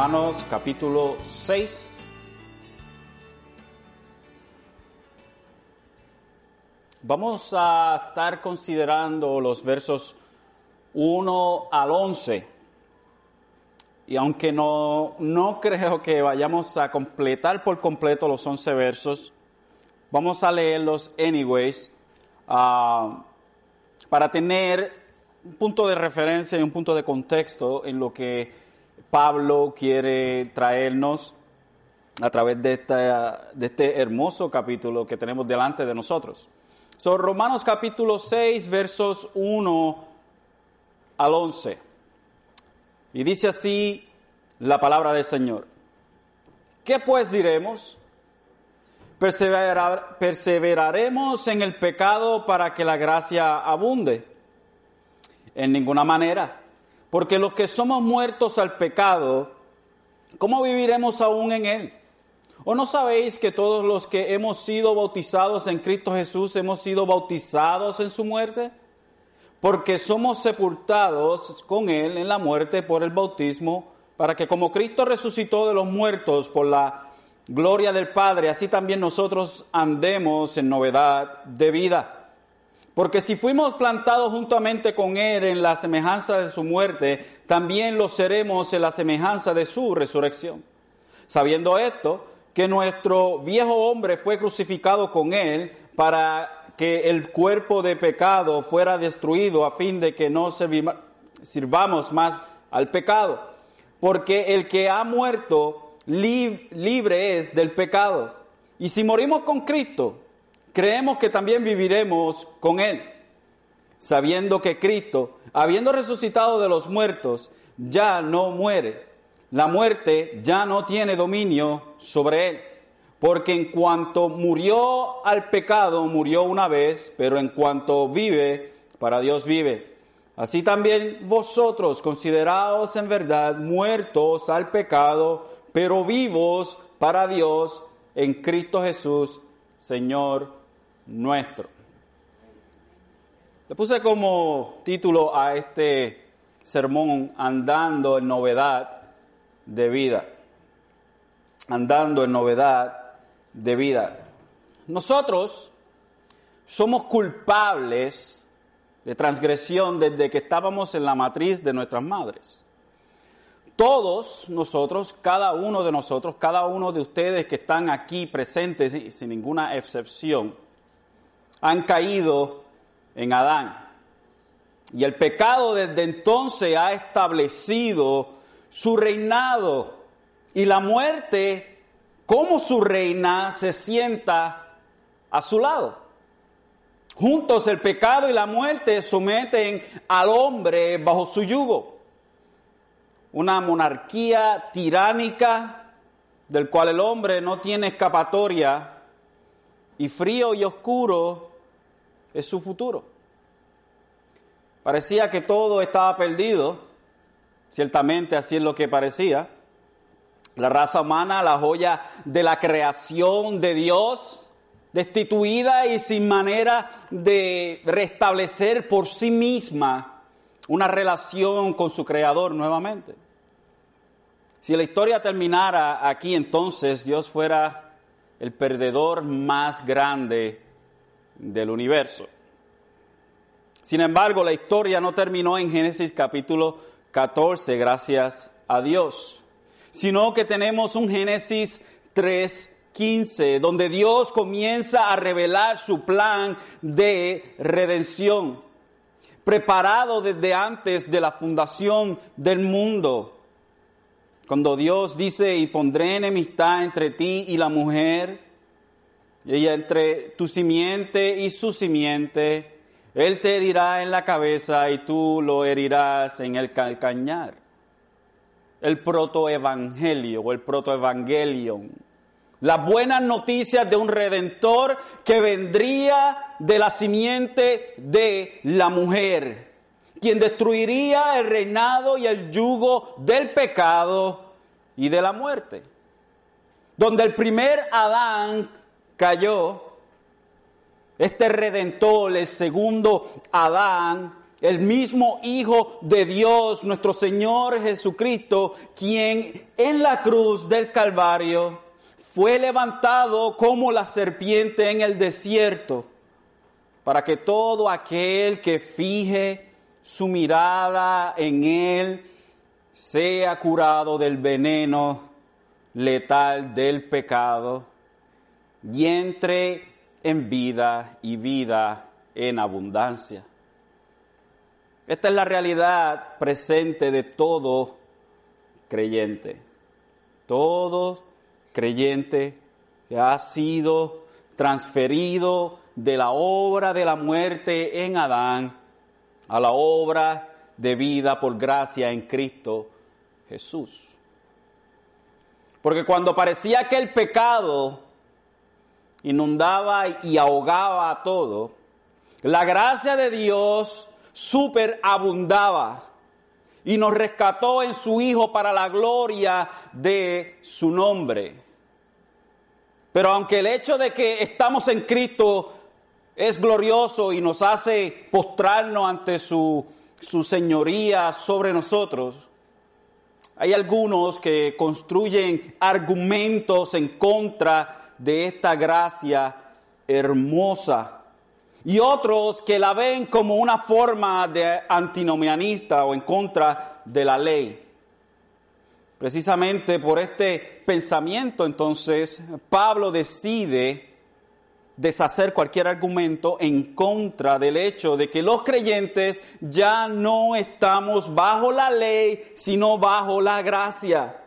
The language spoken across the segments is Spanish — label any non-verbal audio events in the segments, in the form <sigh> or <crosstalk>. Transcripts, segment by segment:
Romanos capítulo 6. Vamos a estar considerando los versos 1 al 11. Y aunque no, no creo que vayamos a completar por completo los 11 versos, vamos a leerlos anyways uh, para tener un punto de referencia y un punto de contexto en lo que Pablo quiere traernos a través de, este hermoso capítulo que tenemos delante de nosotros. Son Romanos capítulo 6, versos 1 al 11. Y dice así la palabra del Señor. ¿Qué pues diremos? Perseverar, ¿Perseveraremos en el pecado para que la gracia abunde? En ninguna manera. Porque los que somos muertos al pecado, ¿cómo viviremos aún en él? ¿O no sabéis que todos los que hemos sido bautizados en Cristo Jesús hemos sido bautizados en su muerte? Porque somos sepultados con Él en la muerte por el bautismo, para que como Cristo resucitó de los muertos por la gloria del Padre, así también nosotros andemos en novedad de vida. Porque si fuimos plantados juntamente con Él en la semejanza de su muerte, también lo seremos en la semejanza de su resurrección. Sabiendo esto, que nuestro viejo hombre fue crucificado con él para que el cuerpo de pecado fuera destruido a fin de que no sirvamos más al pecado. Porque el que ha muerto libre es del pecado. Y si morimos con Cristo, creemos que también viviremos con Él, sabiendo que Cristo, habiendo resucitado de los muertos, ya no muere la muerte ya no tiene dominio sobre él. Porque en cuanto murió al pecado, murió una vez, pero en cuanto vive, para Dios vive. Así también vosotros consideraos en verdad muertos al pecado, pero vivos para Dios en Cristo Jesús, Señor nuestro. Le puse como título a este sermón, Andando en Novedad de vida, andando en novedad de vida. Nosotros somos culpables de transgresión desde que estábamos en la matriz de nuestras madres. Todos nosotros, cada uno de nosotros, cada uno de ustedes que están aquí presentes, sin ninguna excepción, han caído en Adán. Y el pecado desde entonces ha establecido su reinado y la muerte, como su reina, se sienta a su lado. Juntos el pecado y la muerte someten al hombre bajo su yugo. Una monarquía tiránica del cual el hombre no tiene escapatoria y frío y oscuro es su futuro. Parecía que todo estaba perdido Ciertamente así es lo que parecía. La raza humana, la joya de la creación de Dios, destituida y sin manera de restablecer por sí misma una relación con su creador nuevamente. Si la historia terminara aquí, entonces Dios fuera el perdedor más grande del universo. Sin embargo, la historia no terminó en Génesis capítulo 14, gracias a Dios, sino que tenemos un Génesis 3, 15, donde Dios comienza a revelar su plan de redención, preparado desde antes de la fundación del mundo. Cuando Dios dice, y pondré enemistad entre ti y la mujer, y entre tu simiente y su simiente, él te herirá en la cabeza y tú lo herirás en el calcañar. El protoevangelio o el protoevangelion. Las buenas noticias de un redentor que vendría de la simiente de la mujer, quien destruiría el reinado y el yugo del pecado y de la muerte. Donde el primer Adán cayó, este redentor, el segundo Adán, el mismo Hijo de Dios, nuestro Señor Jesucristo, quien en la cruz del Calvario fue levantado como la serpiente en el desierto, para que todo aquel que fije su mirada en Él sea curado del veneno letal del pecado y entre en vida y vida en abundancia. Esta es la realidad presente de todo creyente. Todo creyente que ha sido transferido de la obra de la muerte en Adán a la obra de vida por gracia en Cristo Jesús. Porque cuando parecía que el pecado inundaba y ahogaba a todo, la gracia de Dios superabundaba y nos rescató en su Hijo para la gloria de su nombre. Pero aunque el hecho de que estamos en Cristo es glorioso y nos hace postrarnos ante su, su señoría sobre nosotros, hay algunos que construyen argumentos en contra de esta gracia hermosa y otros que la ven como una forma de antinomianista o en contra de la ley. Precisamente por este pensamiento entonces Pablo decide deshacer cualquier argumento en contra del hecho de que los creyentes ya no estamos bajo la ley, sino bajo la gracia.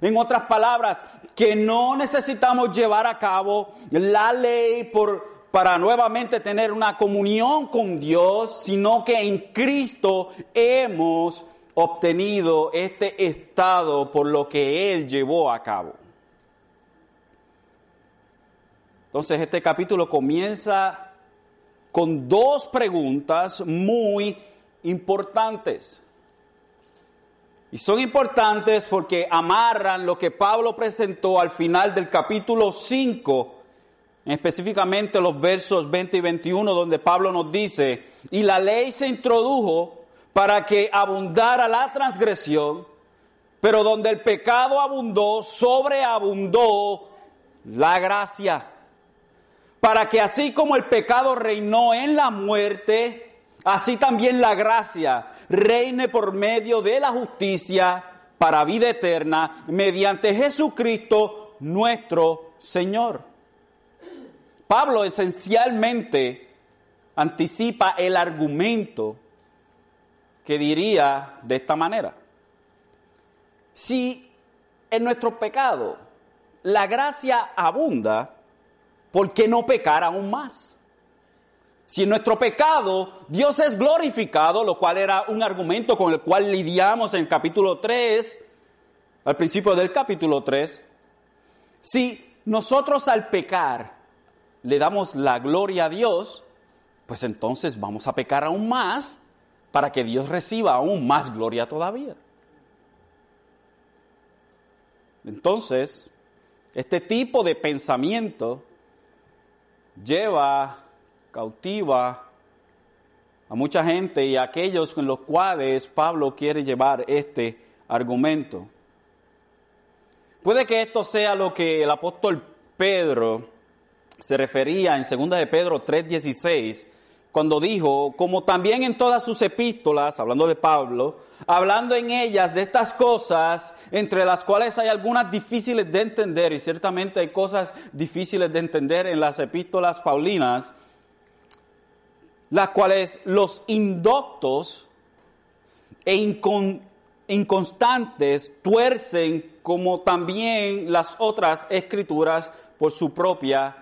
En otras palabras, que no necesitamos llevar a cabo la ley por, para nuevamente tener una comunión con Dios, sino que en Cristo hemos obtenido este estado por lo que Él llevó a cabo. Entonces este capítulo comienza con dos preguntas muy importantes. Y son importantes porque amarran lo que Pablo presentó al final del capítulo 5 específicamente los versos 20 y 21, donde Pablo nos dice, y la ley se introdujo para que abundara la transgresión, pero donde el pecado abundó, sobreabundó la gracia, para que así como el pecado reinó en la muerte, así también la gracia reine por medio de la justicia para vida eterna, mediante Jesucristo nuestro Señor. Pablo esencialmente anticipa el argumento que diría de esta manera. Si en nuestro pecado la gracia abunda, ¿por qué no pecar aún más? Si en nuestro pecado Dios es glorificado, lo cual era un argumento con el cual lidiamos en el capítulo 3, al principio del capítulo 3, si nosotros al pecar le damos la gloria a Dios, pues entonces vamos a pecar aún más para que Dios reciba aún más gloria todavía. Entonces, este tipo de pensamiento lleva cautiva a mucha gente y a aquellos con los cuales Pablo quiere llevar este argumento. Puede que esto sea lo que el apóstol Pedro se refería en 2 de Pedro 3:16, cuando dijo, como también en todas sus epístolas, hablando de Pablo, hablando en ellas de estas cosas, entre las cuales hay algunas difíciles de entender, y ciertamente hay cosas difíciles de entender en las epístolas paulinas, las cuales los indoctos e inconstantes tuercen como también las otras escrituras por su propia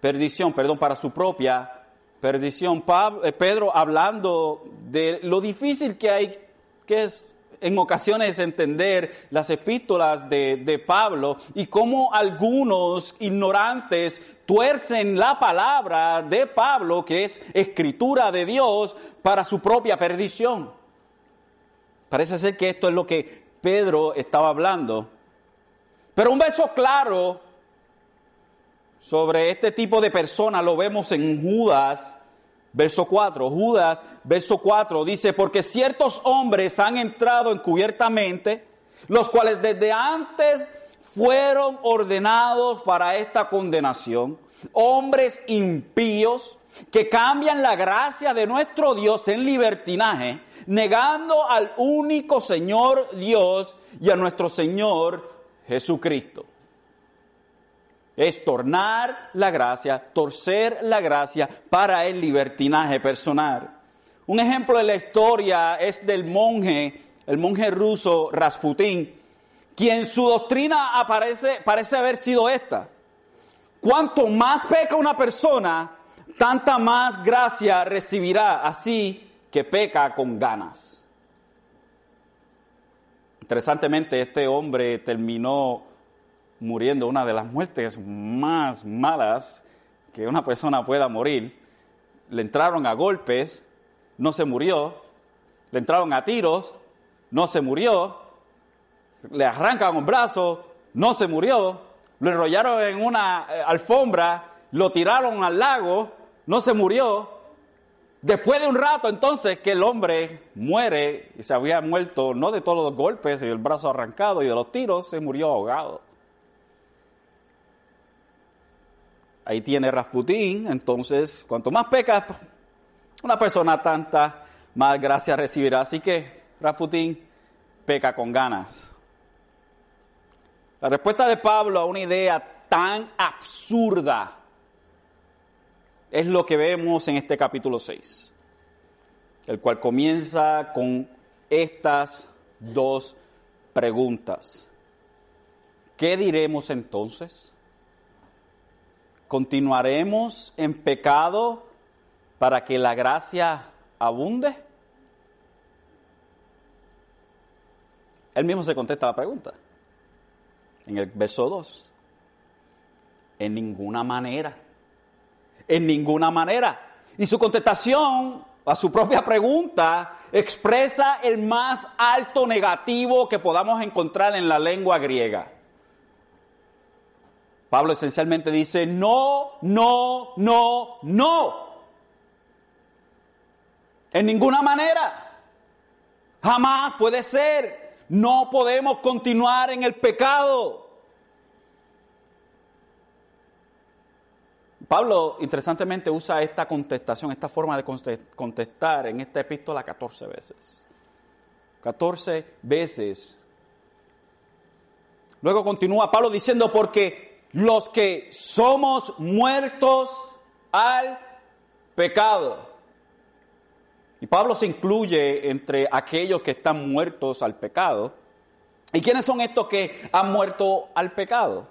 perdición, perdón, para su propia perdición. Eh, Pedro hablando de lo difícil que hay, que es en ocasiones entender las epístolas de, de, Pablo y cómo algunos ignorantes tuercen la palabra de Pablo, que es escritura de Dios, para su propia perdición. Parece ser que esto es lo que Pedro estaba hablando. Pero un beso claro sobre este tipo de persona lo vemos en Judas verso 4. Judas, verso 4, dice, porque ciertos hombres han entrado encubiertamente, los cuales desde antes fueron ordenados para esta condenación, hombres impíos que cambian la gracia de nuestro Dios en libertinaje, negando al único Señor Dios y a nuestro Señor Jesucristo. Es tornar la gracia, torcer la gracia para el libertinaje personal. Un ejemplo de la historia es del monje, el monje ruso Rasputín, quien su doctrina aparece, parece haber sido esta. Cuanto más peca una persona, tanta más gracia recibirá, así que peca con ganas. Interesantemente, este hombre terminó muriendo una de las muertes más malas que una persona pueda morir. Le entraron a golpes, no se murió. Le entraron a tiros, no se murió. Le arrancan un brazo, no se murió. Lo enrollaron en una eh, alfombra, lo tiraron al lago, no se murió. Después de un rato entonces que el hombre muere y se había muerto no de todos los golpes y el brazo arrancado y de los tiros, se murió ahogado. Ahí tiene Rasputín, entonces cuanto más peca una persona tanta, más gracia recibirá. Así que Rasputín peca con ganas. La respuesta de Pablo a una idea tan absurda es lo que vemos en este capítulo 6, el cual comienza con estas dos preguntas. ¿Qué diremos entonces? ¿Continuaremos en pecado para que la gracia abunde? Él mismo se contesta la pregunta en el verso 2. En ninguna manera. En ninguna manera. Y su contestación a su propia pregunta expresa el más alto negativo que podamos encontrar en la lengua griega. Pablo esencialmente dice, no, no, no, no. En ninguna manera. Jamás puede ser. No podemos continuar en el pecado. Pablo, interesantemente, usa esta contestación, esta forma de contestar en esta epístola 14 veces. 14 veces. Luego continúa Pablo diciendo, porque los que somos muertos al pecado. Y Pablo se incluye entre aquellos que están muertos al pecado. ¿Y quiénes son estos que han muerto al pecado?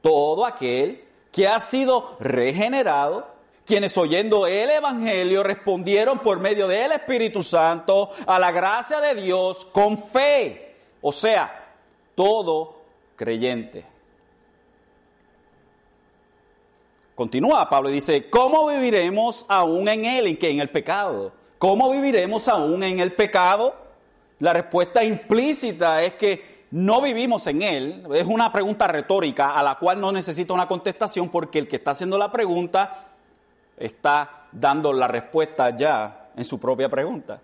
Todo aquel que ha sido regenerado, quienes oyendo el Evangelio respondieron por medio del Espíritu Santo a la gracia de Dios con fe. O sea, todo creyente. Continúa Pablo y dice, ¿cómo viviremos aún en él? ¿En qué? En el pecado. ¿Cómo viviremos aún en el pecado? La respuesta implícita es que no vivimos en él. Es una pregunta retórica a la cual no necesita una contestación porque el que está haciendo la pregunta está dando la respuesta ya en su propia pregunta.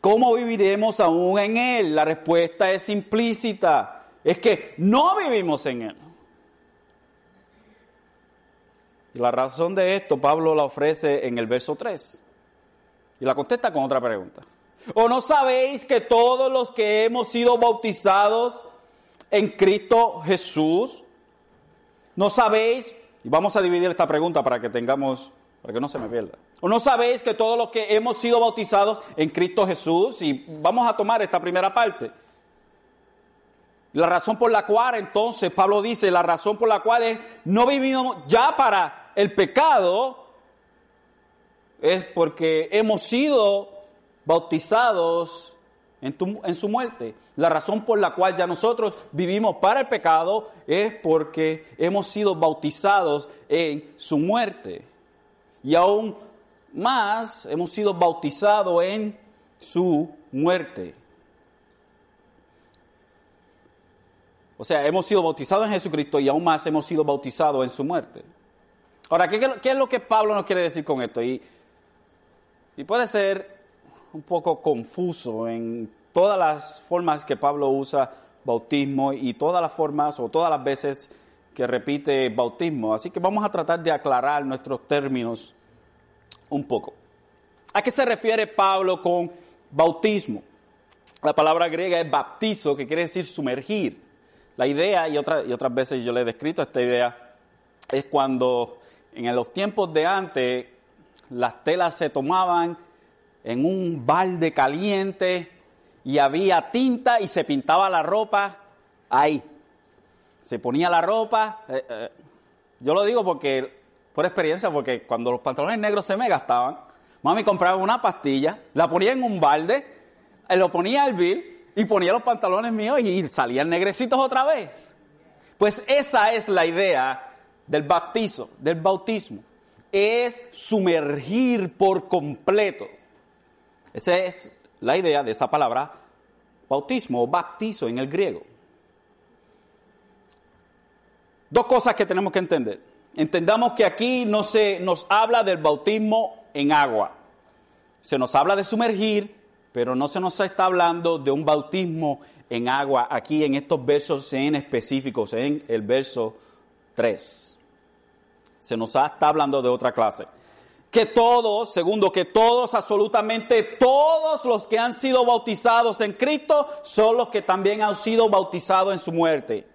¿Cómo viviremos aún en él? La respuesta es implícita. Es que no vivimos en él. Y la razón de esto Pablo la ofrece en el verso 3. Y la contesta con otra pregunta. ¿O no sabéis que todos los que hemos sido bautizados en Cristo Jesús, no sabéis, y vamos a dividir esta pregunta para que tengamos, para que no se me pierda. ¿O no sabéis que todos los que hemos sido bautizados en Cristo Jesús, y vamos a tomar esta primera parte, la razón por la cual entonces Pablo dice, la razón por la cual es, no vivimos ya para el pecado es porque hemos sido bautizados en, su muerte. La razón por la cual ya nosotros vivimos para el pecado es porque hemos sido bautizados en su muerte. Y aún más hemos sido bautizados en su muerte. O sea, hemos sido bautizados en Jesucristo y aún más hemos sido bautizados en su muerte. Ahora, ¿qué, es lo que Pablo nos quiere decir con esto? Y, puede ser un poco confuso en todas las formas que Pablo usa bautismo y todas las formas o todas las veces que repite bautismo. Así que vamos a tratar de aclarar nuestros términos un poco. ¿A qué se refiere Pablo con bautismo? La palabra griega es baptizo, que quiere decir sumergir. La idea, y, y otras veces yo le he descrito esta idea, es cuando en los tiempos de antes las telas se tomaban en un balde caliente y había tinta y se pintaba la ropa ahí. Se ponía la ropa. Eh, eh, yo lo digo porque, por experiencia, porque cuando los pantalones negros se me gastaban, mami compraba una pastilla, la ponía en un balde, eh, lo ponía al bill y ponía los pantalones míos y salían negrecitos otra vez. Pues esa es la idea del bautizo, del bautismo. Es sumergir por completo. Esa es la idea de esa palabra bautismo o baptizo en el griego. Dos cosas que tenemos que entender. Entendamos que aquí no se nos habla del bautismo en agua. Se nos habla de sumergir, pero no se nos está hablando de un bautismo en agua aquí en estos versos en específicos, en el verso 3. Se nos está hablando de otra clase que todos, segundo, que todos, absolutamente todos los que han sido bautizados en Cristo son los que también han sido bautizados en su muerte.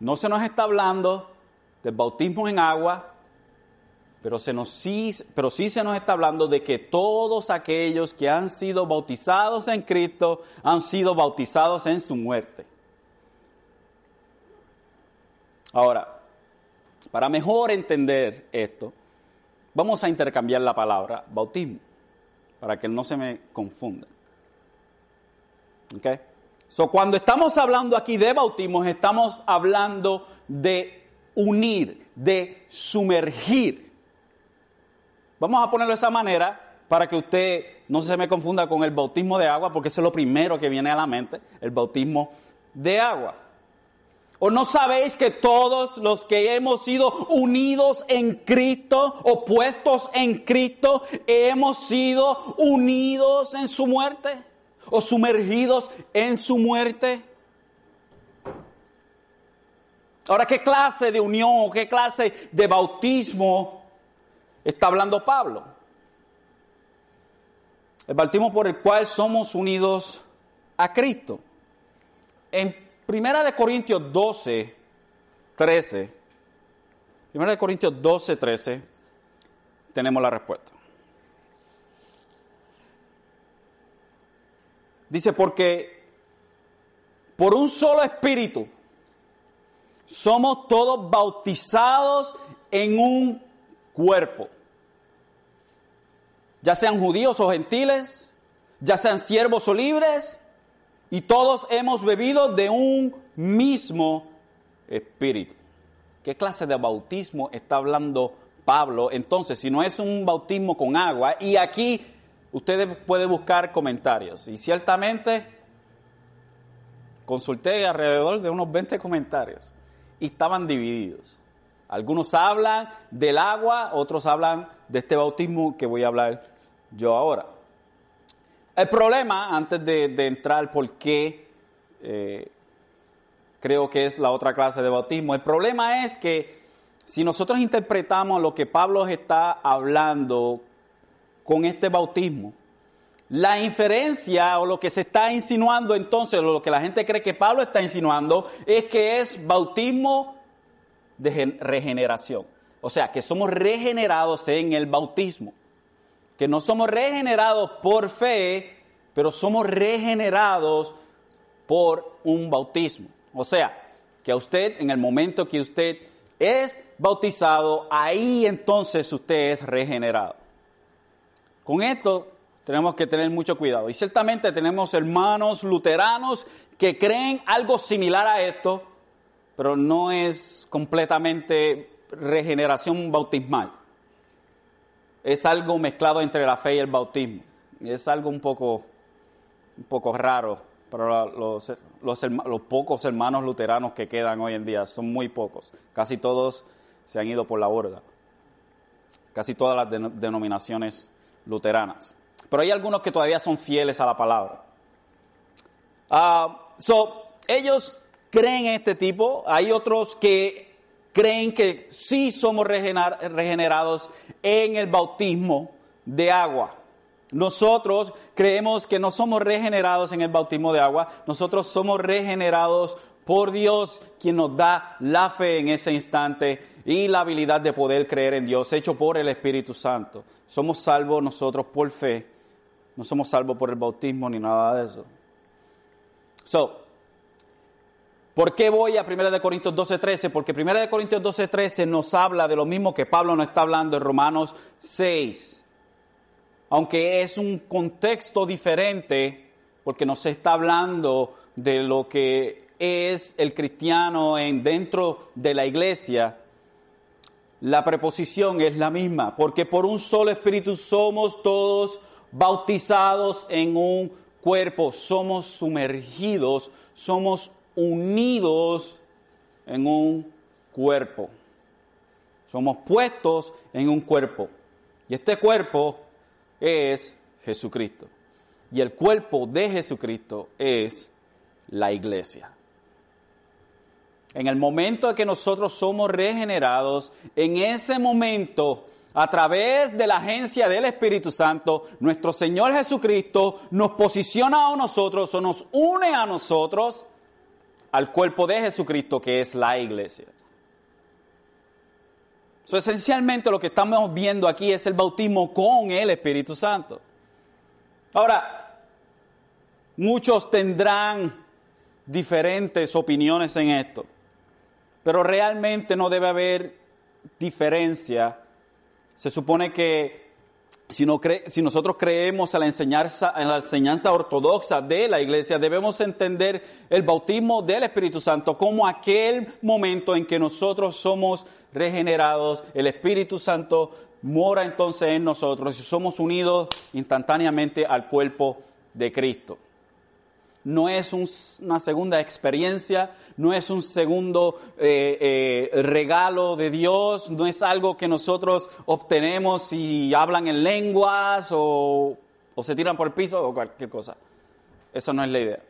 No se nos está hablando del bautismo en agua, pero, se nos sí, pero sí se nos está hablando de que todos aquellos que han sido bautizados en Cristo han sido bautizados en su muerte. Ahora, para mejor entender esto, Vamos a intercambiar la palabra bautismo para que no se me confunda. ¿Ok? So, cuando estamos hablando aquí de bautismo, estamos hablando de unir, de sumergir. Vamos a ponerlo de esa manera para que usted no se me confunda con el bautismo de agua, porque eso es lo primero que viene a la mente, el bautismo de agua. ¿O no sabéis que todos los que hemos sido unidos en Cristo o puestos en Cristo, hemos sido unidos en su muerte o sumergidos en su muerte? Ahora, ¿qué clase de unión qué clase de bautismo está hablando Pablo? El bautismo por el cual somos unidos a Cristo. En Primera de Corintios 12, 13. Primera de Corintios 12, 13. Tenemos la respuesta. Dice, porque por un solo espíritu somos todos bautizados en un cuerpo. Ya sean judíos o gentiles, ya sean siervos o libres, y todos hemos bebido de un mismo espíritu. ¿Qué clase de bautismo está hablando Pablo? Entonces, si no es un bautismo con agua, y aquí ustedes pueden buscar comentarios, y ciertamente consulté alrededor de unos 20 comentarios, y estaban divididos. Algunos hablan del agua, otros hablan de este bautismo que voy a hablar yo ahora. El problema, antes de, entrar por qué eh, creo que es la otra clase de bautismo, el problema es que si nosotros interpretamos lo que Pablo está hablando con este bautismo, la inferencia o lo que se está insinuando entonces, lo que la gente cree que Pablo está insinuando, es que es bautismo de regeneración. O sea, que somos regenerados en el bautismo que no somos regenerados por fe, pero somos regenerados por un bautismo. O sea, que a usted en el momento que usted es bautizado, ahí entonces usted es regenerado. Con esto tenemos que tener mucho cuidado. Y ciertamente tenemos hermanos luteranos que creen algo similar a esto, pero no es completamente regeneración bautismal es algo mezclado entre la fe y el bautismo. Es algo un poco, un poco raro para los, los, pocos hermanos luteranos que quedan hoy en día. Son muy pocos. Casi todos se han ido por la borda. Casi todas las denominaciones luteranas. Pero hay algunos que todavía son fieles a la palabra. Ah, so, ellos creen en este tipo, hay otros que creen que sí somos regenerados en el bautismo de agua. Nosotros creemos que no somos regenerados en el bautismo de agua, nosotros somos regenerados por Dios, quien nos da la fe en ese instante y la habilidad de poder creer en Dios, hecho por el Espíritu Santo. Somos salvos nosotros por fe, no somos salvos por el bautismo ni nada de eso. So, ¿Por qué voy a 1 Corintios 12:13? Porque 1 Corintios 12:13 nos habla de lo mismo que Pablo nos está hablando en Romanos 6 aunque es un contexto diferente, porque nos está hablando de lo que es el cristiano en, dentro de la iglesia, la preposición es la misma, porque por un solo espíritu somos todos bautizados en un cuerpo, somos sumergidos, somos unidos en un cuerpo, somos puestos en un cuerpo. Y este cuerpo es Jesucristo. Y el cuerpo de Jesucristo es la iglesia. En el momento en que nosotros somos regenerados, en ese momento, a través de la agencia del Espíritu Santo, nuestro Señor Jesucristo nos posiciona a nosotros o nos une a nosotros al cuerpo de Jesucristo que es la iglesia esencialmente lo que estamos viendo aquí es el bautismo con el Espíritu Santo. Ahora, muchos tendrán diferentes opiniones en esto, pero realmente no debe haber diferencia. Se supone que si, si, nosotros creemos en la, enseñanza, en la enseñanza ortodoxa de la iglesia, debemos entender el bautismo del Espíritu Santo como aquel momento en que nosotros somos regenerados, el Espíritu Santo mora entonces en nosotros y somos unidos instantáneamente al cuerpo de Cristo no es una segunda experiencia, no es un segundo eh, eh, regalo de Dios, no es algo que nosotros obtenemos si hablan en lenguas o, se tiran por el piso o cualquier cosa. Eso no es la idea.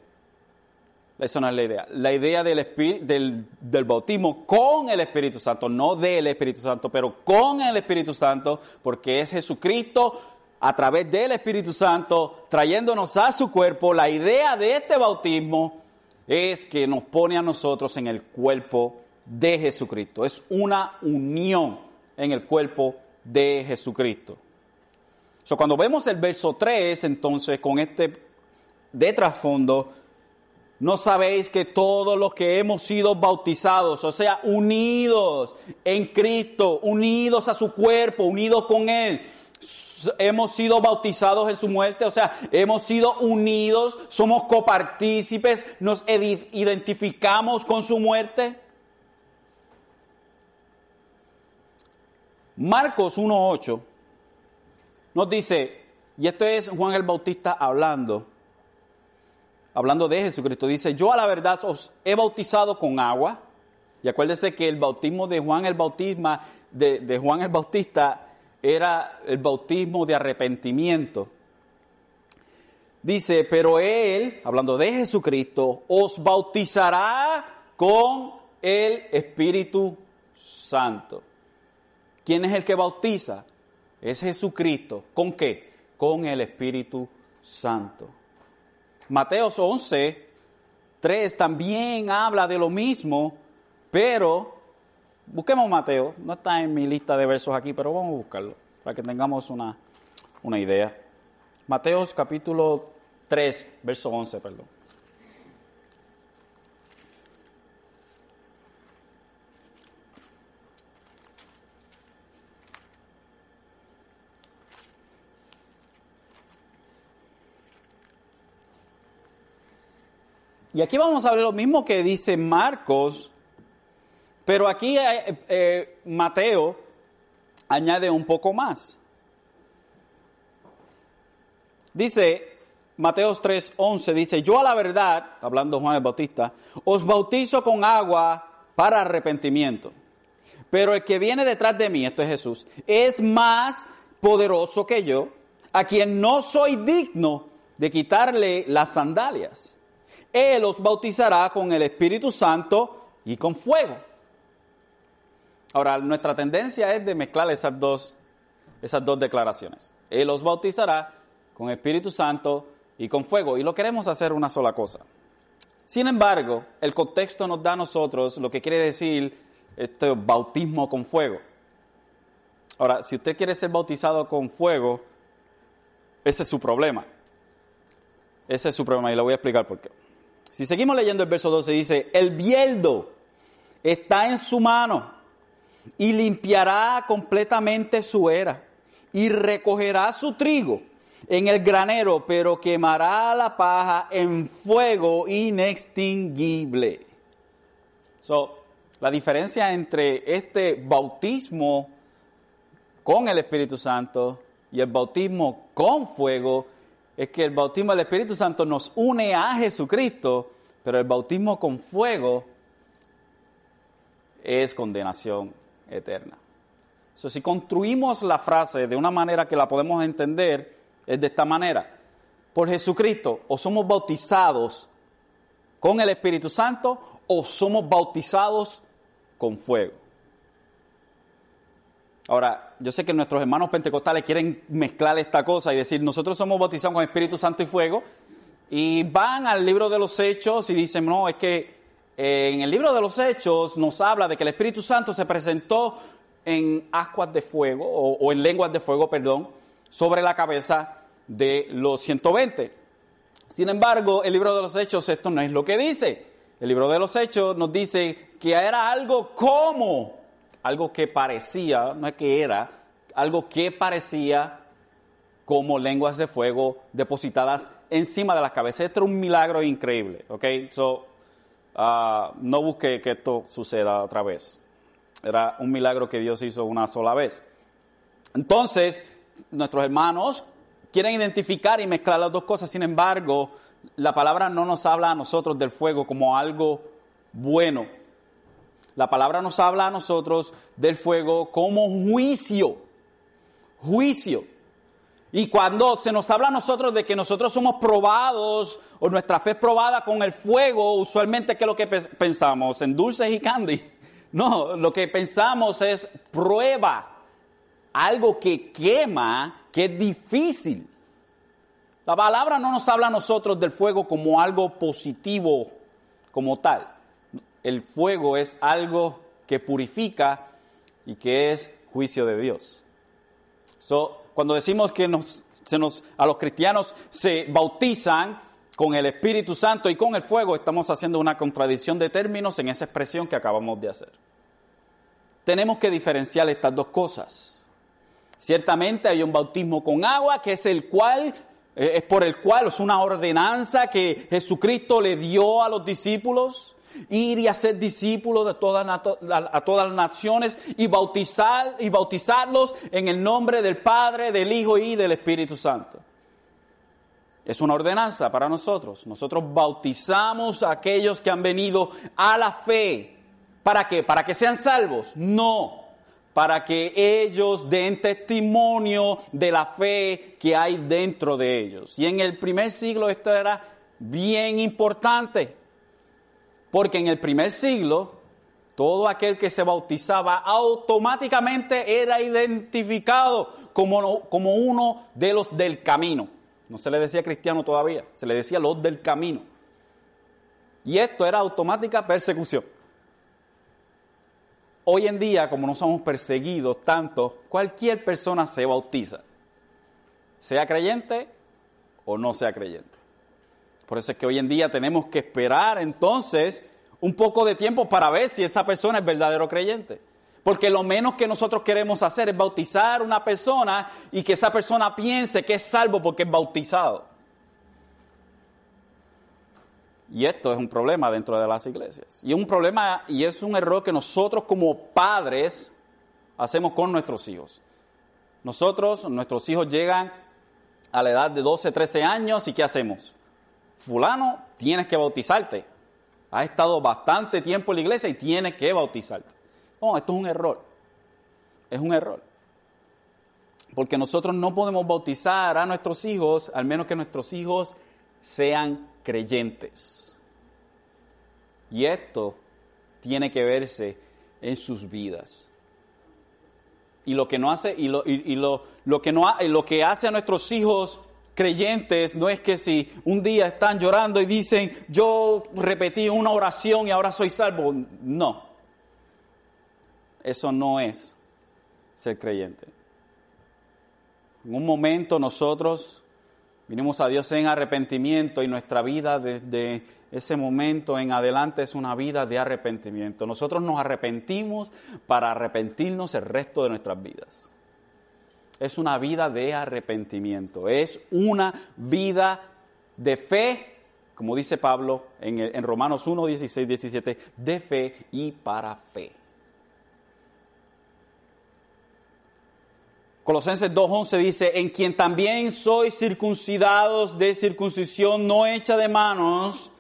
Eso no es la idea. La idea del, del, del, bautismo con el Espíritu Santo, no del Espíritu Santo, pero con el Espíritu Santo, porque es Jesucristo a través del Espíritu Santo, trayéndonos a su cuerpo, la idea de este bautismo es que nos pone a nosotros en el cuerpo de Jesucristo. Es una unión en el cuerpo de Jesucristo. So, cuando vemos el verso 3, entonces, con este de trasfondo, no sabéis que todos los que hemos sido bautizados, o sea, unidos en Cristo, unidos a su cuerpo, unidos con Él, hemos sido bautizados en su muerte, o sea, hemos sido unidos, somos copartícipes, nos identificamos con su muerte. Marcos 1.8 nos dice, y esto es Juan el Bautista hablando, hablando de Jesucristo, dice, yo a la verdad os he bautizado con agua, y acuérdese que el bautismo de Juan el Bautista, de Juan el Bautista era el bautismo de arrepentimiento. Dice, pero Él, hablando de Jesucristo, os bautizará con el Espíritu Santo. ¿Quién es el que bautiza? Es Jesucristo. ¿Con qué? Con el Espíritu Santo. Mateos 11, 3 también habla de lo mismo, pero Busquemos Mateo, no está en mi lista de versos aquí, pero vamos a buscarlo para que tengamos una, una idea. Mateos capítulo 3, verso 11, perdón. Y aquí vamos a ver lo mismo que dice Marcos pero aquí eh, eh, Mateo añade un poco más. Dice, Mateo 3:11 dice, yo a la verdad, hablando Juan el Bautista, os bautizo con agua para arrepentimiento. Pero el que viene detrás de mí, esto es Jesús, es más poderoso que yo, a quien no soy digno de quitarle las sandalias. Él os bautizará con el Espíritu Santo y con fuego. Ahora, nuestra tendencia es de mezclar esas dos, esas dos declaraciones. Él os bautizará con Espíritu Santo y con fuego. Y lo queremos hacer una sola cosa. Sin embargo, el contexto nos da a nosotros lo que quiere decir este bautismo con fuego. Ahora, si usted quiere ser bautizado con fuego, ese es su problema. Ese es su problema y le voy a explicar por qué. Si seguimos leyendo el verso 12, dice, el bieldo está en su mano y limpiará completamente su era y recogerá su trigo en el granero, pero quemará la paja en fuego inextinguible. So, la diferencia entre este bautismo con el Espíritu Santo y el bautismo con fuego es que el bautismo del Espíritu Santo nos une a Jesucristo, pero el bautismo con fuego es condenación eterna. So, si construimos la frase de una manera que la podemos entender, es de esta manera. Por Jesucristo, o somos bautizados con el Espíritu Santo, o somos bautizados con fuego. Ahora, yo sé que nuestros hermanos pentecostales quieren mezclar esta cosa y decir, nosotros somos bautizados con Espíritu Santo y fuego, y van al libro de los Hechos y dicen, no, es que en el libro de los Hechos nos habla de que el Espíritu Santo se presentó en ascuas de fuego, o, en lenguas de fuego, perdón, sobre la cabeza de los 120. Sin embargo, el libro de los Hechos esto no es lo que dice. El libro de los Hechos nos dice que era algo como, algo que parecía, no es que era, algo que parecía como lenguas de fuego depositadas encima de las cabezas. Esto era un milagro increíble, ¿ok? So, uh, no busque que esto suceda otra vez. Era un milagro que Dios hizo una sola vez. Entonces, nuestros hermanos quieren identificar y mezclar las dos cosas, sin embargo, la palabra no nos habla a nosotros del fuego como algo bueno. La palabra nos habla a nosotros del fuego como juicio. Juicio. Y cuando se nos habla a nosotros de que nosotros somos probados o nuestra fe es probada con el fuego, usualmente ¿qué es lo que pensamos? En dulces y candy. <laughs> No, lo que pensamos es prueba. Algo que quema, que es difícil. La palabra no nos habla a nosotros del fuego como algo positivo, como tal. El fuego es algo que purifica y que es juicio de Dios. Cuando decimos que a los cristianos se bautizan con el Espíritu Santo y con el fuego, estamos haciendo una contradicción de términos en esa expresión que acabamos de hacer. Tenemos que diferenciar estas dos cosas. Ciertamente hay un bautismo con agua, que es el cual es por el cual es una ordenanza que Jesucristo le dio a los discípulos, ir y hacer discípulos de todas, a todas las naciones y bautizar y bautizarlos en el nombre del Padre, del Hijo y del Espíritu Santo. Es una ordenanza para nosotros. Nosotros bautizamos a aquellos que han venido a la fe. ¿Para qué? ¿Para que sean salvos? No para que ellos den testimonio de la fe que hay dentro de ellos. Y en el primer siglo esto era bien importante, porque en el primer siglo todo aquel que se bautizaba automáticamente era identificado como, como uno de los del camino. No se le decía cristiano todavía, se le decía los del camino. Y esto era automática persecución. Hoy en día, como no somos perseguidos tanto, cualquier persona se bautiza, sea creyente o no sea creyente. Por eso es que hoy en día tenemos que esperar entonces un poco de tiempo para ver si esa persona es verdadero creyente. Porque lo menos que nosotros queremos hacer es bautizar una persona y que esa persona piense que es salvo porque es bautizado. Y esto es un problema dentro de las iglesias. Y es un problema y es un error que nosotros como padres hacemos con nuestros hijos. Nosotros, nuestros hijos llegan a la edad de 12, 13 años y ¿qué hacemos? Fulano, tienes que bautizarte. Has estado bastante tiempo en la iglesia y tienes que bautizarte. No, esto es un error. Es un error. Porque nosotros no podemos bautizar a nuestros hijos, al menos que nuestros hijos sean creyentes. Y esto tiene que verse en sus vidas. Y lo que no hace, y lo, lo, que no, lo que hace a nuestros hijos creyentes no es que si un día están llorando y dicen, yo repetí una oración y ahora soy salvo. No. Eso no es ser creyente. En un momento nosotros vinimos a Dios en arrepentimiento y nuestra vida desde ese momento en adelante es una vida de arrepentimiento. Nosotros nos arrepentimos para arrepentirnos el resto de nuestras vidas. Es una vida de arrepentimiento, es una vida de fe, como dice Pablo en, Romanos 1, 16, 17, de fe y para fe. Colosenses 2.11 dice, en quien también sois circuncidados de circuncisión no hecha de manos,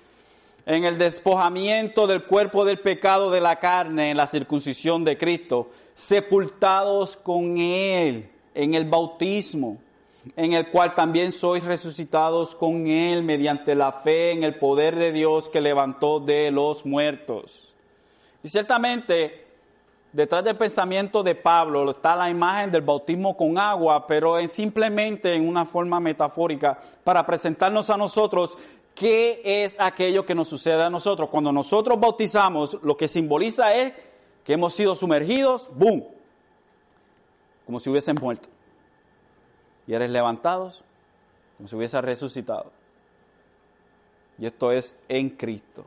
en el despojamiento del cuerpo del pecado de la carne, en la circuncisión de Cristo, sepultados con Él en el bautismo, en el cual también sois resucitados con Él mediante la fe en el poder de Dios que levantó de los muertos. Y ciertamente detrás del pensamiento de Pablo está la imagen del bautismo con agua, pero es simplemente en una forma metafórica para presentarnos a nosotros qué es aquello que nos sucede a nosotros. Cuando nosotros bautizamos, lo que simboliza es que hemos sido sumergidos, ¡boom! Como si hubiesen muerto. Y eres levantados como si hubiesen resucitado. Y esto es en Cristo.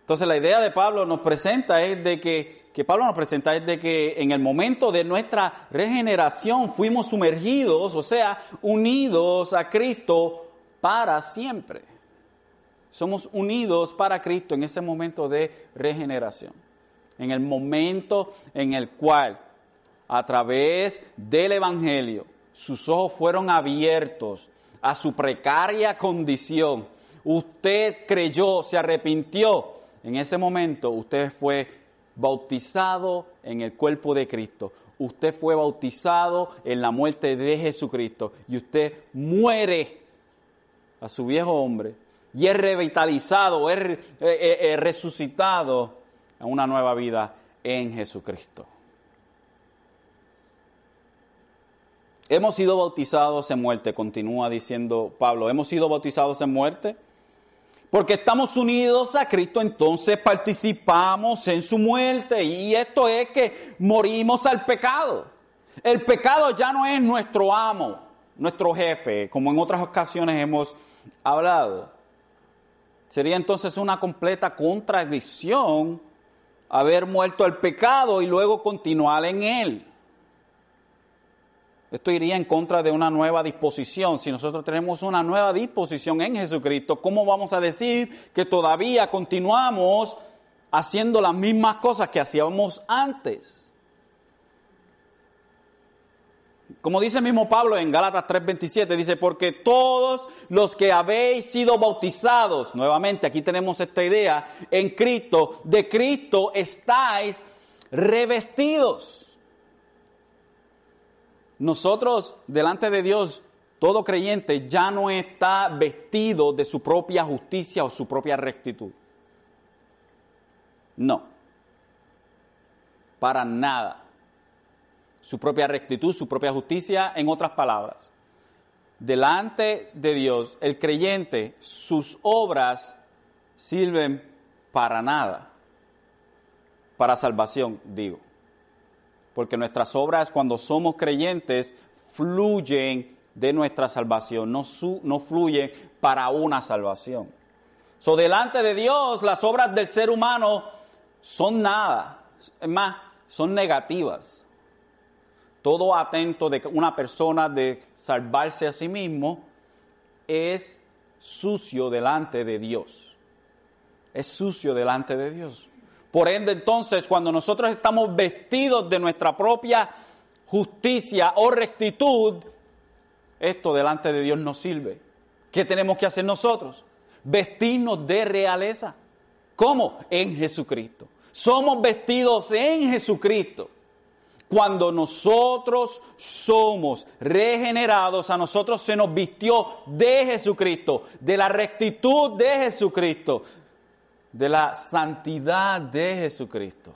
Entonces la idea de Pablo nos presenta es de que, que Pablo nos presenta es de que en el momento de nuestra regeneración fuimos sumergidos, o sea, unidos a Cristo para siempre. Somos unidos para Cristo en ese momento de regeneración. En el momento en el cual, a través del Evangelio, sus ojos fueron abiertos a su precaria condición. Usted creyó, se arrepintió en ese momento usted fue bautizado en el cuerpo de Cristo. Usted fue bautizado en la muerte de Jesucristo y usted muere a su viejo hombre y es revitalizado, es eh, eh, eh, resucitado a una nueva vida en Jesucristo. Hemos sido bautizados en muerte, continúa diciendo Pablo. Hemos sido bautizados en muerte porque estamos unidos a Cristo, entonces participamos en su muerte. Y esto es que morimos al pecado. El pecado ya no es nuestro amo, nuestro jefe, como en otras ocasiones hemos hablado. Sería entonces una completa contradicción haber muerto al pecado y luego continuar en él. Esto iría en contra de una nueva disposición. Si nosotros tenemos una nueva disposición en Jesucristo, ¿cómo vamos a decir que todavía continuamos haciendo las mismas cosas que hacíamos antes? Como dice el mismo Pablo en Gálatas 3:27, dice, porque todos los que habéis sido bautizados, nuevamente aquí tenemos esta idea, en Cristo, de Cristo estáis revestidos. Nosotros, delante de Dios, todo creyente ya no está vestido de su propia justicia o su propia rectitud. No. Para nada. Su propia rectitud, su propia justicia, en otras palabras. Delante de Dios, el creyente, sus obras sirven para nada. Para salvación, digo porque nuestras obras cuando somos creyentes fluyen de nuestra salvación, no, no fluyen para una salvación. So, delante de Dios, las obras del ser humano son nada, es más, son negativas. Todo atento de una persona de salvarse a sí mismo es sucio delante de Dios. Es sucio delante de Dios. Por ende, entonces, cuando nosotros estamos vestidos de nuestra propia justicia o rectitud, esto delante de Dios nos sirve. ¿Qué tenemos que hacer nosotros? Vestirnos de realeza. ¿Cómo? En Jesucristo. Somos vestidos en Jesucristo. Cuando nosotros somos regenerados, a nosotros se nos vistió de Jesucristo, de la rectitud de Jesucristo, de la santidad de Jesucristo.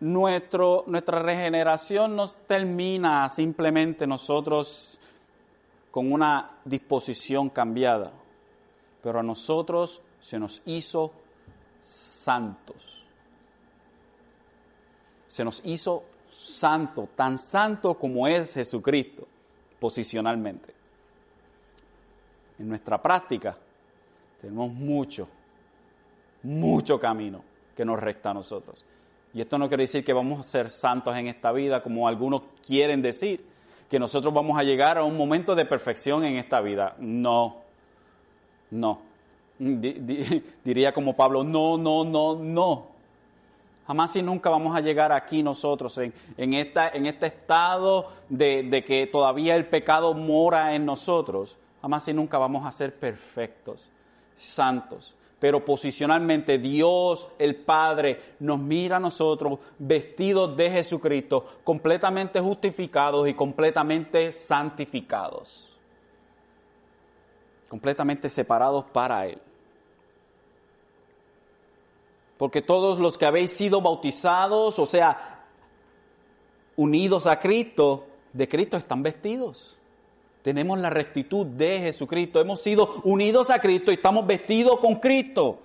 Nuestro, nuestra regeneración no termina simplemente nosotros con una disposición cambiada, pero a nosotros se nos hizo santos. Se nos hizo santo, tan santo como es Jesucristo, posicionalmente. En nuestra práctica tenemos mucho, mucho camino que nos resta a nosotros. Y esto no quiere decir que vamos a ser santos en esta vida, como algunos quieren decir, que nosotros vamos a llegar a un momento de perfección en esta vida. No, no. <laughs> diría como Pablo, no, no, no, no. Jamás y nunca vamos a llegar aquí nosotros en, esta, en este estado de que todavía el pecado mora en nosotros. Jamás y nunca vamos a ser perfectos, santos pero posicionalmente Dios el Padre nos mira a nosotros vestidos de Jesucristo, completamente justificados y completamente santificados, completamente separados para Él. Porque todos los que habéis sido bautizados, o sea, unidos a Cristo, de Cristo están vestidos. Tenemos la rectitud de Jesucristo. Hemos sido unidos a Cristo y estamos vestidos con Cristo.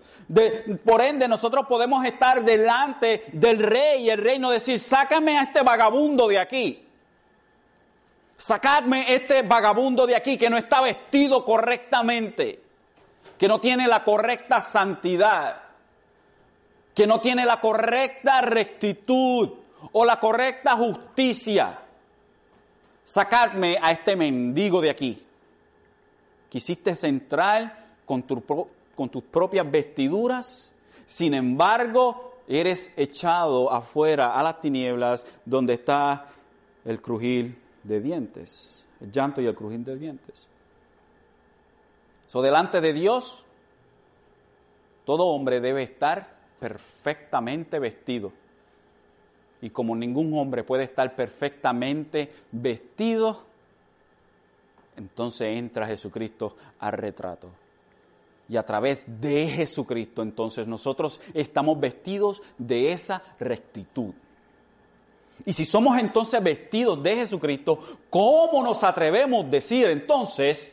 por ende, nosotros podemos estar delante del rey y el reino decir, sácame a este vagabundo de aquí. Sacadme este vagabundo de aquí que no está vestido correctamente, que no tiene la correcta santidad, que no tiene la correcta rectitud o la correcta justicia sacarme a este mendigo de aquí. Quisiste entrar con, con tus propias vestiduras, sin embargo, eres echado afuera a las tinieblas donde está el crujir de dientes, el llanto y el crujir de dientes. So, delante de Dios, todo hombre debe estar perfectamente vestido y como ningún hombre puede estar perfectamente vestido, entonces entra Jesucristo al retrato. Y a través de Jesucristo entonces nosotros estamos vestidos de esa rectitud. Y si somos entonces vestidos de Jesucristo, ¿cómo nos atrevemos a decir entonces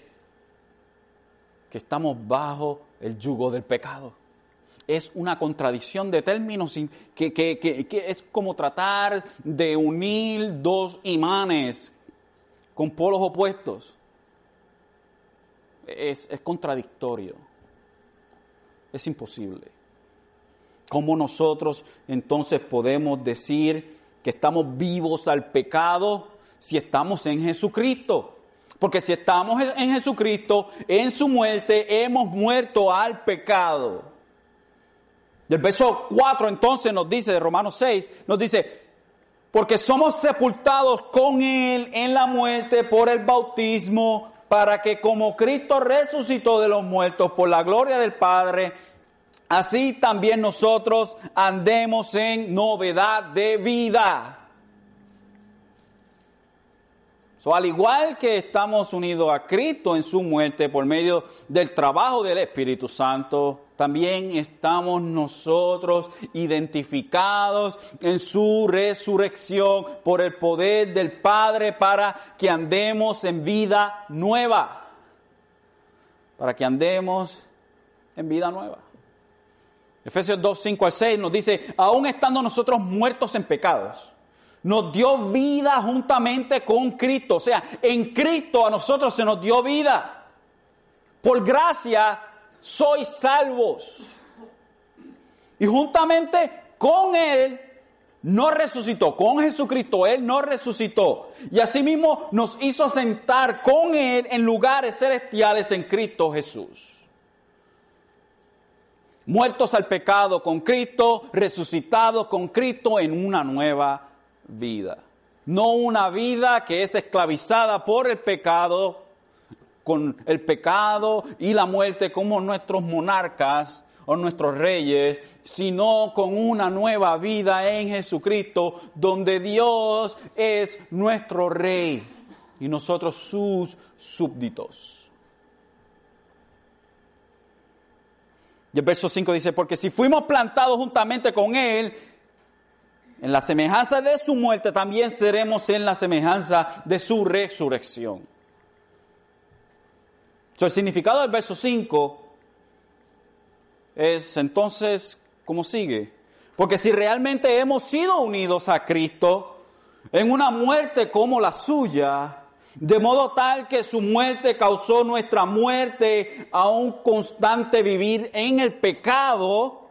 que estamos bajo el yugo del pecado? Es una contradicción de términos que, es como tratar de unir dos imanes con polos opuestos. Es, es contradictorio. Es imposible. ¿Cómo nosotros entonces podemos decir que estamos vivos al pecado si estamos en Jesucristo? Porque si estamos en Jesucristo, en su muerte, hemos muerto al pecado. El verso 4 entonces nos dice, de Romanos 6, nos dice, porque somos sepultados con Él en la muerte por el bautismo, para que como Cristo resucitó de los muertos por la gloria del Padre, así también nosotros andemos en novedad de vida. So, al igual que estamos unidos a Cristo en su muerte por medio del trabajo del Espíritu Santo, también estamos nosotros identificados en su resurrección por el poder del Padre para que andemos en vida nueva. Para que andemos en vida nueva. Efesios 2, 5 al 6 nos dice, aún estando nosotros muertos en pecados, nos dio vida juntamente con Cristo. O sea, en Cristo a nosotros se nos dio vida. Por gracia sois salvos. Y juntamente con Él no resucitó, con Jesucristo, Él no resucitó. Y asimismo nos hizo sentar con Él en lugares celestiales en Cristo Jesús. Muertos al pecado con Cristo, resucitados con Cristo en una nueva vida. No una vida que es esclavizada por el pecado, con el pecado y la muerte como nuestros monarcas o nuestros reyes, sino con una nueva vida en Jesucristo, donde Dios es nuestro rey y nosotros sus súbditos. Y el verso 5 dice, porque si fuimos plantados juntamente con Él, en la semejanza de su muerte, también seremos en la semejanza de su resurrección. El significado del verso 5 es entonces, ¿cómo sigue? Porque si realmente hemos sido unidos a Cristo en una muerte como la suya, de modo tal que su muerte causó nuestra muerte a un constante vivir en el pecado,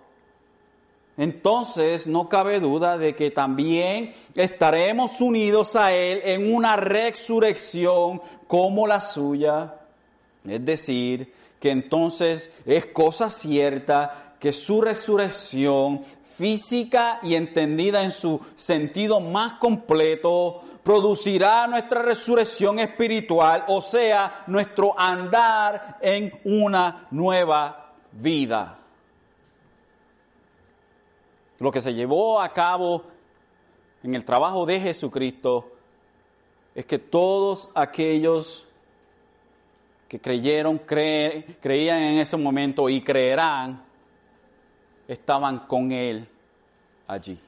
entonces no cabe duda de que también estaremos unidos a Él en una resurrección como la suya. Es decir, que entonces es cosa cierta que su resurrección física y entendida en su sentido más completo, producirá nuestra resurrección espiritual, o sea, nuestro andar en una nueva vida. Lo que se llevó a cabo en el trabajo de Jesucristo es que todos aquellos que creyeron, creían en ese momento y creerán, estaban con Él allí.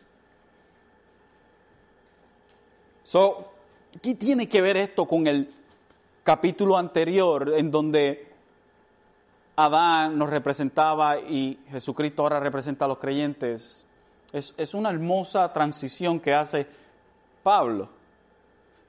So, ¿Qué tiene que ver esto con el capítulo anterior en donde Adán nos representaba y Jesucristo ahora representa a los creyentes? Es, es una hermosa transición que hace Pablo.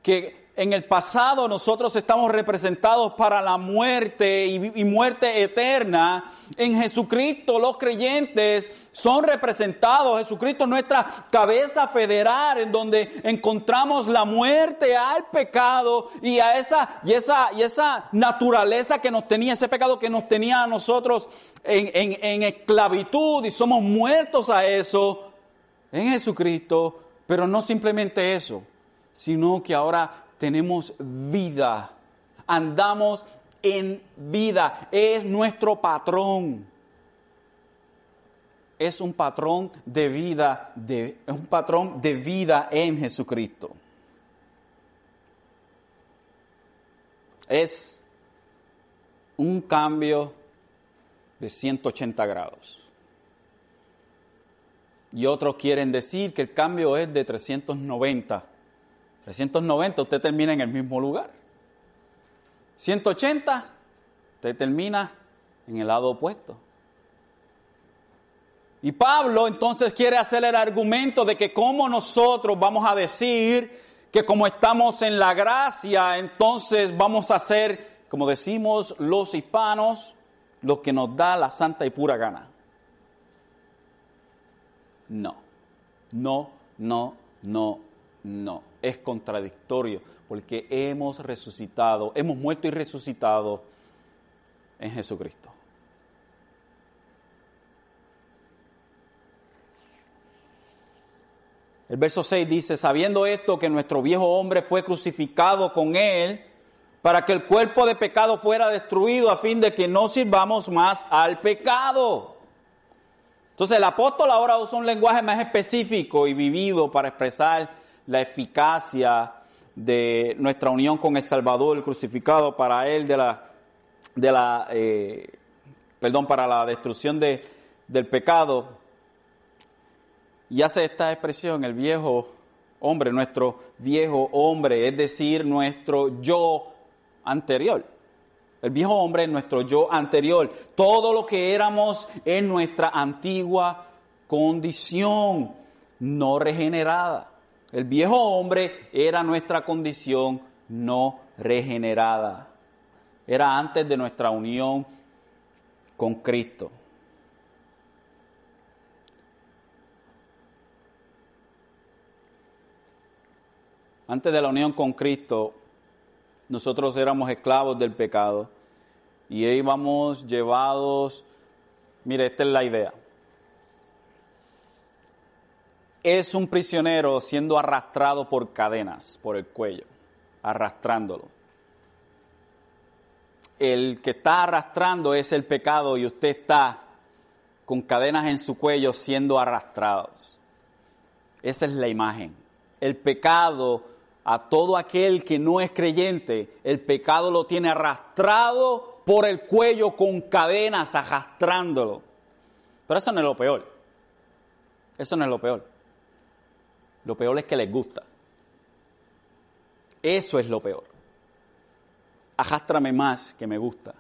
Que en el pasado nosotros estamos representados para la muerte y, muerte eterna. En Jesucristo los creyentes son representados. Jesucristo es nuestra cabeza federal en donde encontramos la muerte al pecado y a esa, y esa, y esa naturaleza que nos tenía, ese pecado que nos tenía a nosotros en, esclavitud y somos muertos a eso en Jesucristo. Pero no simplemente eso, sino que ahora tenemos vida, andamos en vida, es nuestro patrón. Es un patrón de vida, de, es un patrón de vida en Jesucristo. Es un cambio de 180 grados. Y otros quieren decir que el cambio es de 390 390 usted termina en el mismo lugar. 180 usted termina en el lado opuesto. Y Pablo entonces quiere hacer el argumento de que como nosotros vamos a decir que como estamos en la gracia, entonces vamos a ser, como decimos los hispanos, lo que nos da la santa y pura gana. No, no, no, no, no, es contradictorio, porque hemos resucitado, hemos muerto y resucitado en Jesucristo. El verso 6 dice, sabiendo esto que nuestro viejo hombre fue crucificado con él, para que el cuerpo de pecado fuera destruido a fin de que no sirvamos más al pecado. Entonces el apóstol ahora usa un lenguaje más específico y vivido para expresar la eficacia de nuestra unión con el Salvador, crucificado, para Él, de la, de la eh, perdón, para la destrucción de, del pecado. Y hace esta expresión, el viejo hombre, nuestro viejo hombre, es decir, nuestro yo anterior. El viejo hombre es nuestro yo anterior. Todo lo que éramos en nuestra antigua condición, no regenerada. El viejo hombre era nuestra condición no regenerada. Era antes de nuestra unión con Cristo. Antes de la unión con Cristo, nosotros éramos esclavos del pecado y íbamos llevados, mire, esta es la idea es un prisionero siendo arrastrado por cadenas, por el cuello, arrastrándolo. El que está arrastrando es el pecado y usted está con cadenas en su cuello siendo arrastrados. Esa es la imagen. El pecado a todo aquel que no es creyente, el pecado lo tiene arrastrado por el cuello con cadenas, arrastrándolo. Pero eso no es lo peor. Eso no es lo peor. Lo peor es que les gusta. Eso es lo peor. Ajástrame más que me gusta.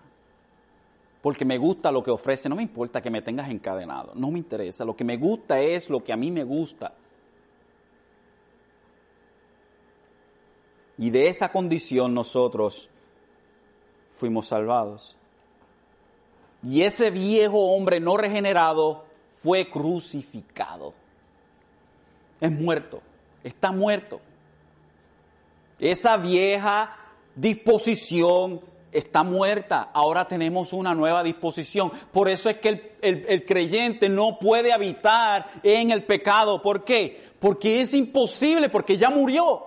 Porque me gusta lo que ofrece. No me importa que me tengas encadenado. No me interesa. Lo que me gusta es lo que a mí me gusta. Y de esa condición nosotros fuimos salvados. Y ese viejo hombre no regenerado fue crucificado. Es muerto, está muerto. Esa vieja disposición está muerta. Ahora tenemos una nueva disposición. Por eso es que el, el, creyente no puede habitar en el pecado. ¿Por qué? Porque es imposible, porque ya murió.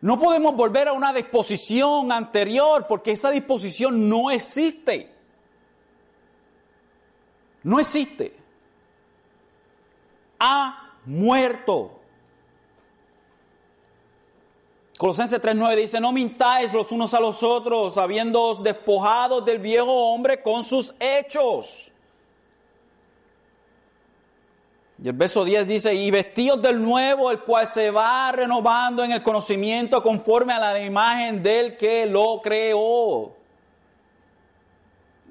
No podemos volver a una disposición anterior porque esa disposición no existe. No existe. Ha muerto. Colosenses 3.9 dice, no mintáis los unos a los otros, habiendo despojados del viejo hombre con sus hechos Y el verso 10 dice, y vestidos del nuevo, el cual se va renovando en el conocimiento conforme a la imagen del que lo creó.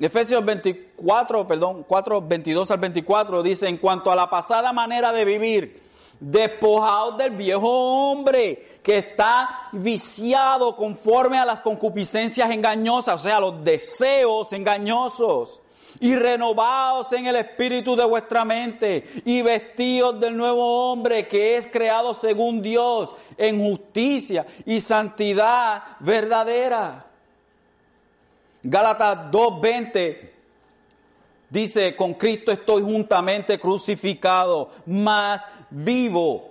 Efesios 24, perdón, 4, 22 al 24 dice, en cuanto a la pasada manera de vivir, despojados del viejo hombre que está viciado conforme a las concupiscencias engañosas, o sea, los deseos engañosos y renovados en el espíritu de vuestra mente y vestidos del nuevo hombre que es creado según Dios en justicia y santidad verdadera. Gálatas 2.20 dice, con Cristo estoy juntamente crucificado, más vivo.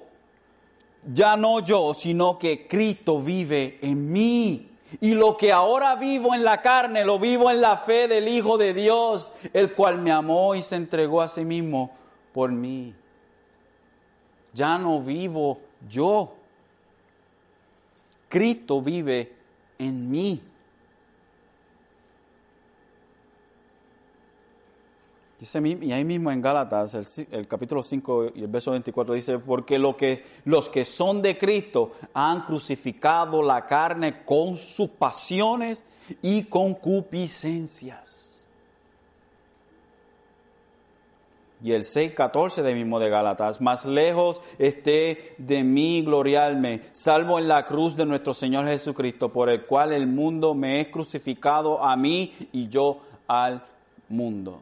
Ya no yo, sino que Cristo vive en mí. Y lo que ahora vivo en la carne, lo vivo en la fe del Hijo de Dios, el cual me amó y se entregó a sí mismo por mí. Ya no vivo yo. Cristo vive en mí. Dice, y ahí mismo en Gálatas, el, capítulo 5 y el verso 24 dice, porque lo que, los que son de Cristo han crucificado la carne con sus pasiones y concupiscencias. Y el 6.14 de mismo de Gálatas, más lejos esté de mí gloriarme, salvo en la cruz de nuestro Señor Jesucristo, por el cual el mundo me es crucificado a mí y yo al mundo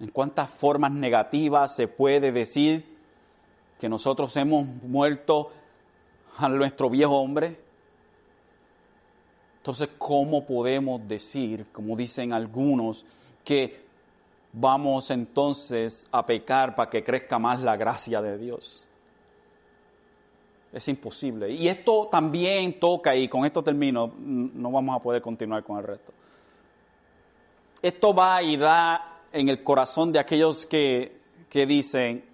en cuántas formas negativas se puede decir que nosotros hemos muerto a nuestro viejo hombre. Entonces, ¿cómo podemos decir, como dicen algunos, que vamos entonces a pecar para que crezca más la gracia de Dios? Es imposible. Y esto también toca, y con esto termino, no vamos a poder continuar con el resto. Esto va y da en el corazón de aquellos que, que dicen,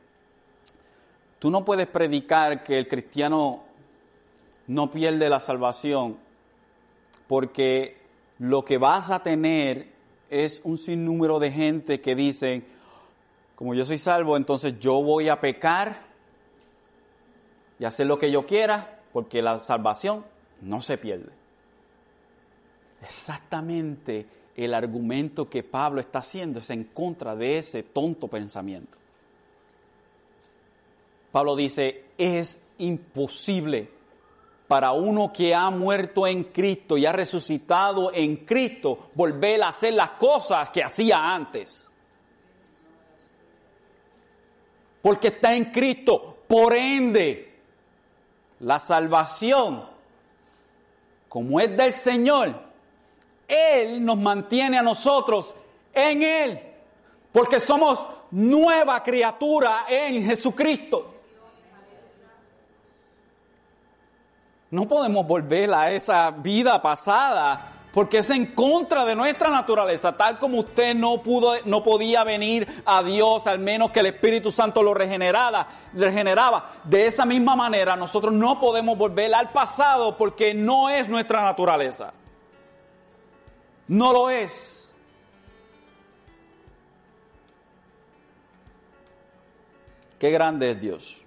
tú no puedes predicar que el cristiano no pierde la salvación porque lo que vas a tener es un sinnúmero de gente que dicen, como yo soy salvo, entonces yo voy a pecar y hacer lo que yo quiera, porque la salvación no se pierde. Exactamente el argumento que Pablo está haciendo es en contra de ese tonto pensamiento. Pablo dice, es imposible para uno que ha muerto en Cristo y ha resucitado en Cristo volver a hacer las cosas que hacía antes. Porque está en Cristo. Por ende, la salvación, como es del Señor, él nos mantiene a nosotros en Él, porque somos nueva criatura en Jesucristo. No podemos volver a esa vida pasada porque es en contra de nuestra naturaleza, tal como usted no pudo, no podía venir a Dios, al menos que el Espíritu Santo lo regenerara, regeneraba. De esa misma manera, nosotros no podemos volver al pasado porque no es nuestra naturaleza. No lo es. Qué grande es Dios,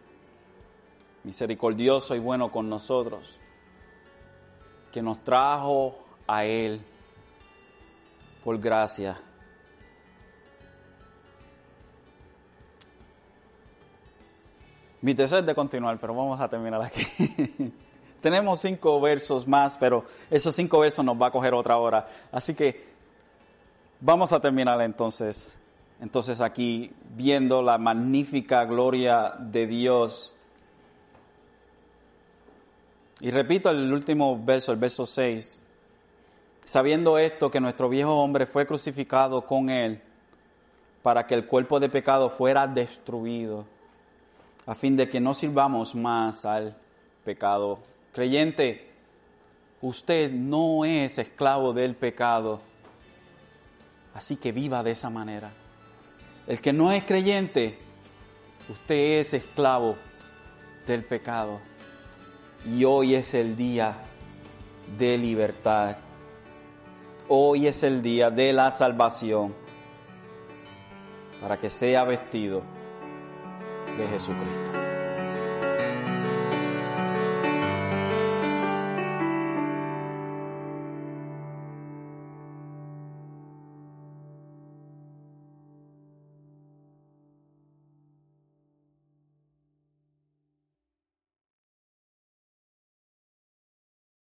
misericordioso y bueno con nosotros, que nos trajo a Él por gracia. Mi deseo es de continuar, pero vamos a terminar aquí. <laughs> Tenemos cinco versos más, pero esos cinco versos nos va a coger otra hora. Así que vamos a terminar entonces. Entonces aquí viendo la magnífica gloria de Dios. Y repito el último verso, el verso 6 sabiendo esto que nuestro viejo hombre fue crucificado con él para que el cuerpo de pecado fuera destruido, a fin de que no sirvamos más al pecado. Creyente, usted no es esclavo del pecado, así que viva de esa manera. El que no es creyente, usted es esclavo del pecado. Y hoy es el día de libertad. Hoy es el día de la salvación para que sea vestido de Jesucristo.